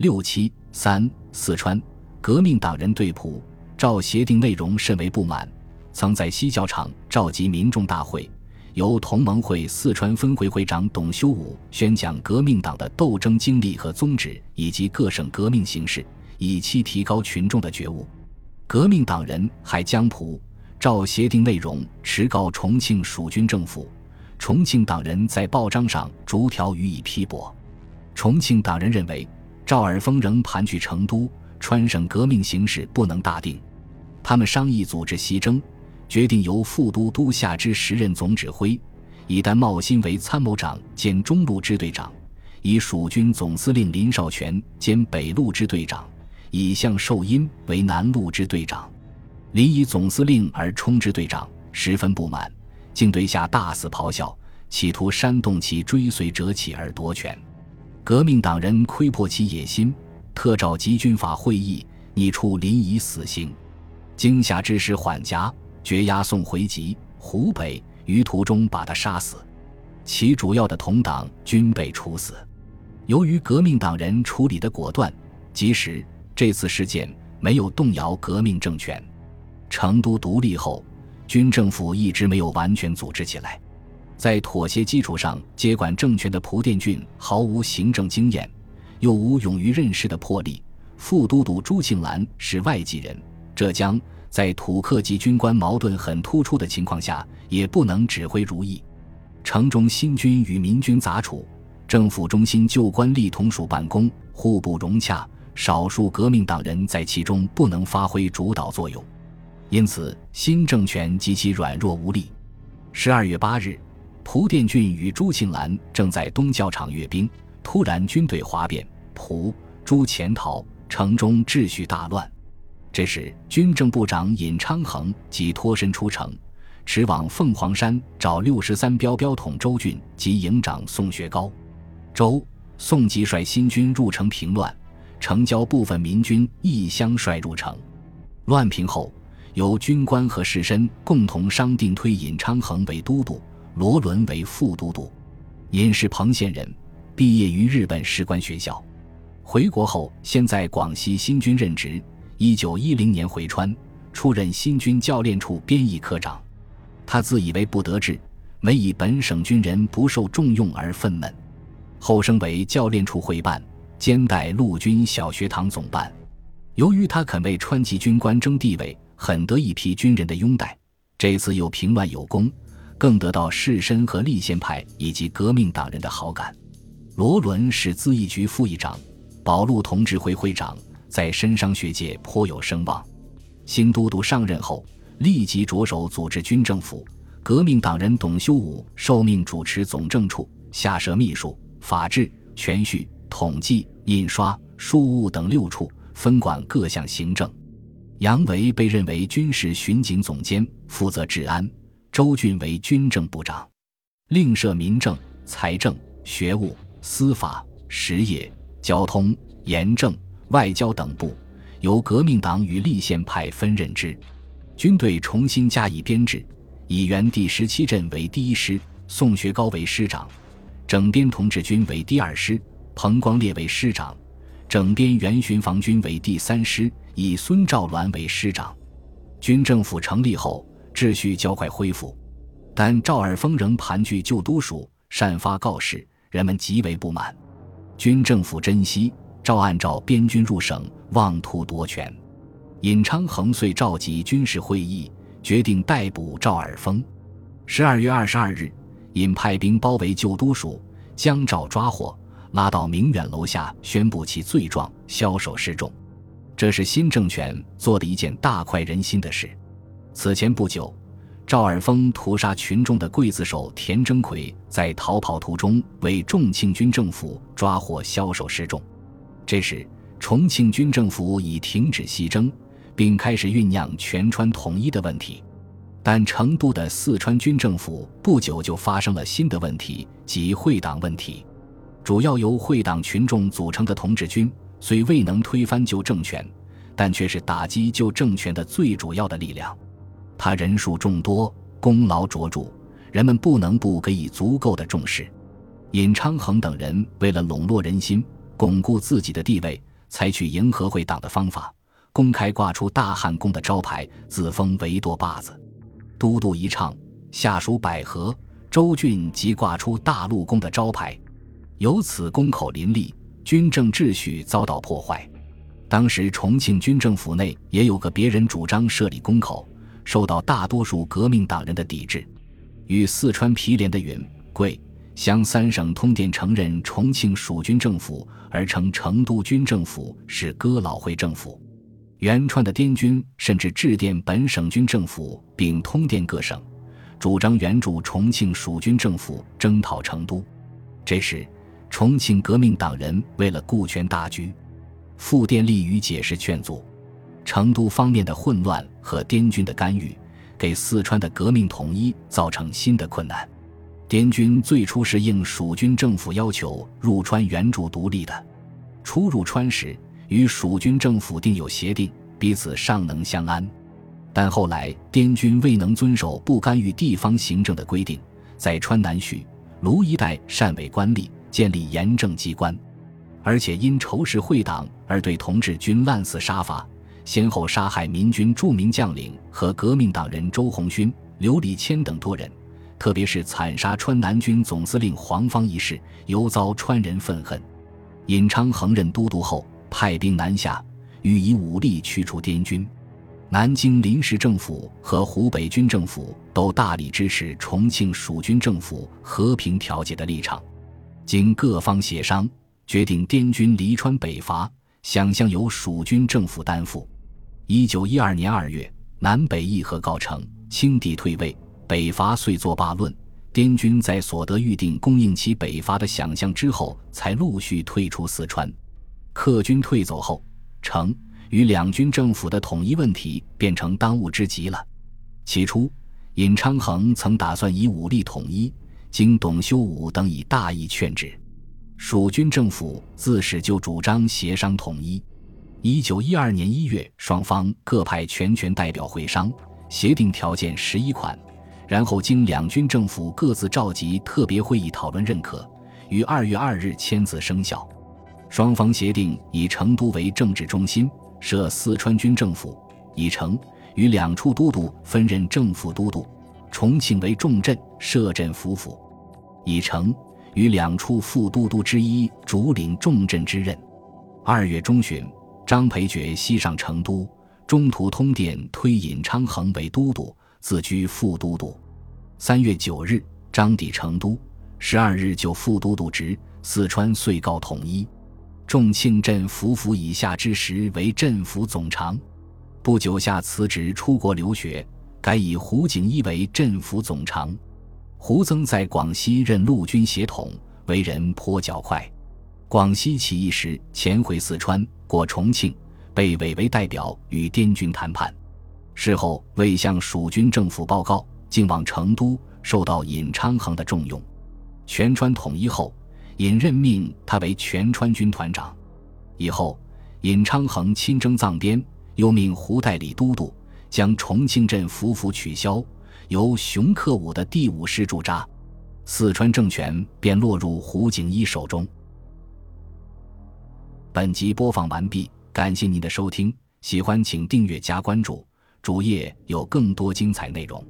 六七三四川革命党人对普赵协定内容甚为不满，曾在西教场召集民众大会，由同盟会四川分会会长董修武宣讲革命党的斗争经历和宗旨，以及各省革命形势，以期提高群众的觉悟。革命党人还将普赵协定内容持告重庆蜀军政府，重庆党人在报章上逐条予以批驳。重庆党人认为。赵尔丰仍盘踞成都，川省革命形势不能大定。他们商议组织西征，决定由副都督下之时任总指挥，以丹茂新为参谋长兼中路支队长，以蜀军总司令林绍全兼北路支队长，以向寿荫为南路支队长。林以总司令而充之队长，十分不满，竟对下大肆咆哮，企图煽动其追随者起而夺权。革命党人窥破其野心，特召集军法会议，拟处临沂死刑。惊吓之时缓颊，决押送回籍湖北，于途中把他杀死。其主要的同党均被处死。由于革命党人处理的果断及时，这次事件没有动摇革命政权。成都独立后，军政府一直没有完全组织起来。在妥协基础上接管政权的蒲殿俊毫无行政经验，又无勇于任事的魄力。副都督朱庆澜是外籍人，浙江在土客及军官矛盾很突出的情况下，也不能指挥如意。城中新军与民军杂处，政府中心旧官吏同属办公，互不融洽，少数革命党人在其中不能发挥主导作用，因此新政权极其软弱无力。十二月八日。蒲殿俊与朱庆澜正在东教场阅兵，突然军队哗变，蒲朱潜逃，城中秩序大乱。这时，军政部长尹昌衡即脱身出城，驰往凤凰山找六十三标标统周俊及营长宋学高。周宋即率新军入城平乱，城郊部分民军亦相率入城。乱平后，由军官和士绅共同商定推尹昌衡为都督。罗伦为副都督，尹是彭县人，毕业于日本士官学校。回国后，先在广西新军任职。一九一零年回川，出任新军教练处编译科长。他自以为不得志，每以本省军人不受重用而愤懑。后升为教练处会办，兼代陆军小学堂总办。由于他肯为川籍军官争地位，很得一批军人的拥戴。这次又平乱有功。更得到士绅和立宪派以及革命党人的好感。罗伦是资义局副议长，保路同志会会长，在绅商学界颇有声望。新都督上任后，立即着手组织军政府。革命党人董修武受命主持总政处，下设秘书、法制、全序、统计、印刷、书务等六处，分管各项行政。杨维被任为军事巡警总监，负责治安。周俊为军政部长，另设民政、财政、学务、司法、实业、交通、盐政、外交等部，由革命党与立宪派分任之。军队重新加以编制，以原第十七镇为第一师，宋学高为师长；整编同志军为第二师，彭光烈为师长；整编原巡防军为第三师，以孙兆銮为师长。军政府成立后。秩序较快恢复，但赵尔丰仍盘踞旧都署，擅发告示，人们极为不满。军政府珍惜赵按照边军入省，妄图夺权。尹昌衡遂召集军事会议，决定逮捕赵尔丰。十二月二十二日，尹派兵包围旧都署，将赵抓获，拉到明远楼下，宣布其罪状，枭首示众。这是新政权做的一件大快人心的事。此前不久，赵尔丰屠杀群众的刽子手田征奎在逃跑途中为重庆军政府抓获枭首示众。这时，重庆军政府已停止西征，并开始酝酿全川统一的问题。但成都的四川军政府不久就发生了新的问题，即会党问题。主要由会党群众组成的同志军，虽未能推翻旧政权，但却是打击旧政权的最主要的力量。他人数众多，功劳卓著，人们不能不给予足够的重视。尹昌衡等人为了笼络人心，巩固自己的地位，采取迎合会党的方法，公开挂出大汉宫的招牌，自封维多坝子。都督一唱，下属百合、州郡即挂出大陆宫的招牌，由此宫口林立，军政秩序遭到破坏。当时重庆军政府内也有个别人主张设立宫口，受到大多数革命党人的抵制。与四川毗连的云贵。湘三省通电承认重庆蜀军政府，而称成都军政府是哥老会政府。元川的滇军甚至致电本省军政府，并通电各省，主张援助重庆蜀军政府征讨成都。这时，重庆革命党人为了顾全大局，复电力予解释劝阻。成都方面的混乱和滇军的干预，给四川的革命统一造成新的困难。滇军最初是应蜀军政府要求入川援助独立的，初入川时与蜀军政府订有协定，彼此尚能相安。但后来滇军未能遵守不干预地方行政的规定，在川南徐卢一带擅委官吏，建立严政机关，而且因仇视会党而对同志军滥肆杀伐，先后杀害民军著名将领和革命党人周鸿勋、刘礼谦等多人。特别是惨杀川南军总司令黄芳一事，尤遭川人愤恨。尹昌衡任都督后，派兵南下，欲以武力驱除滇军。南京临时政府和湖北军政府都大力支持重庆蜀军政府和平调解的立场。经各方协商，决定滇军离川北伐，想象由蜀军政府担负。一九一二年二月，南北议和告成，清帝退位。北伐遂作罢论，滇军在所得预定供应其北伐的想象之后，才陆续退出四川。客军退走后，成与两军政府的统一问题变成当务之急了。起初，尹昌衡曾打算以武力统一，经董修武等以大义劝止。蜀军政府自始就主张协商统一。一九一二年一月，双方各派全权代表会商，协定条件十一款。然后经两军政府各自召集特别会议讨论认可，于二月二日签字生效。双方协定以成都为政治中心，设四川军政府；以成与两处都督分任正副都督；重庆为重镇，设镇抚府；以成与两处副都督之一主领重镇之任。二月中旬，张培爵西上成都，中途通电推尹昌衡为都督。自居副都督。三月九日，张抵成都，十二日就副都督职。四川遂告统一。重庆镇府府以下之时为镇抚总长。不久下辞职出国留学，改以胡景一为镇抚总长。胡曾在广西任陆军协统，为人颇较快。广西起义时潜回四川，过重庆，被委为代表与滇军谈判。事后未向蜀军政府报告，竟往成都，受到尹昌衡的重用。全川统一后，尹任命他为全川军团长。以后，尹昌衡亲征藏边，又命胡代理都督，将重庆镇府府取消，由熊克武的第五师驻扎，四川政权便落入胡景一手中。本集播放完毕，感谢您的收听，喜欢请订阅加关注。主页有更多精彩内容。